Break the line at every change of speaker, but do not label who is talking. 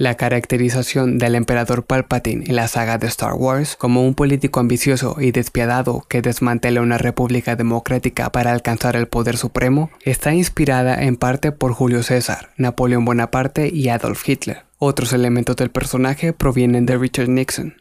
La caracterización del emperador Palpatine en la saga de Star Wars como un político ambicioso y despiadado que desmantela una república democrática para alcanzar el poder supremo está inspirada en parte por Julio César, Napoleón Bonaparte y Adolf Hitler. Otros elementos del personaje provienen de Richard Nixon,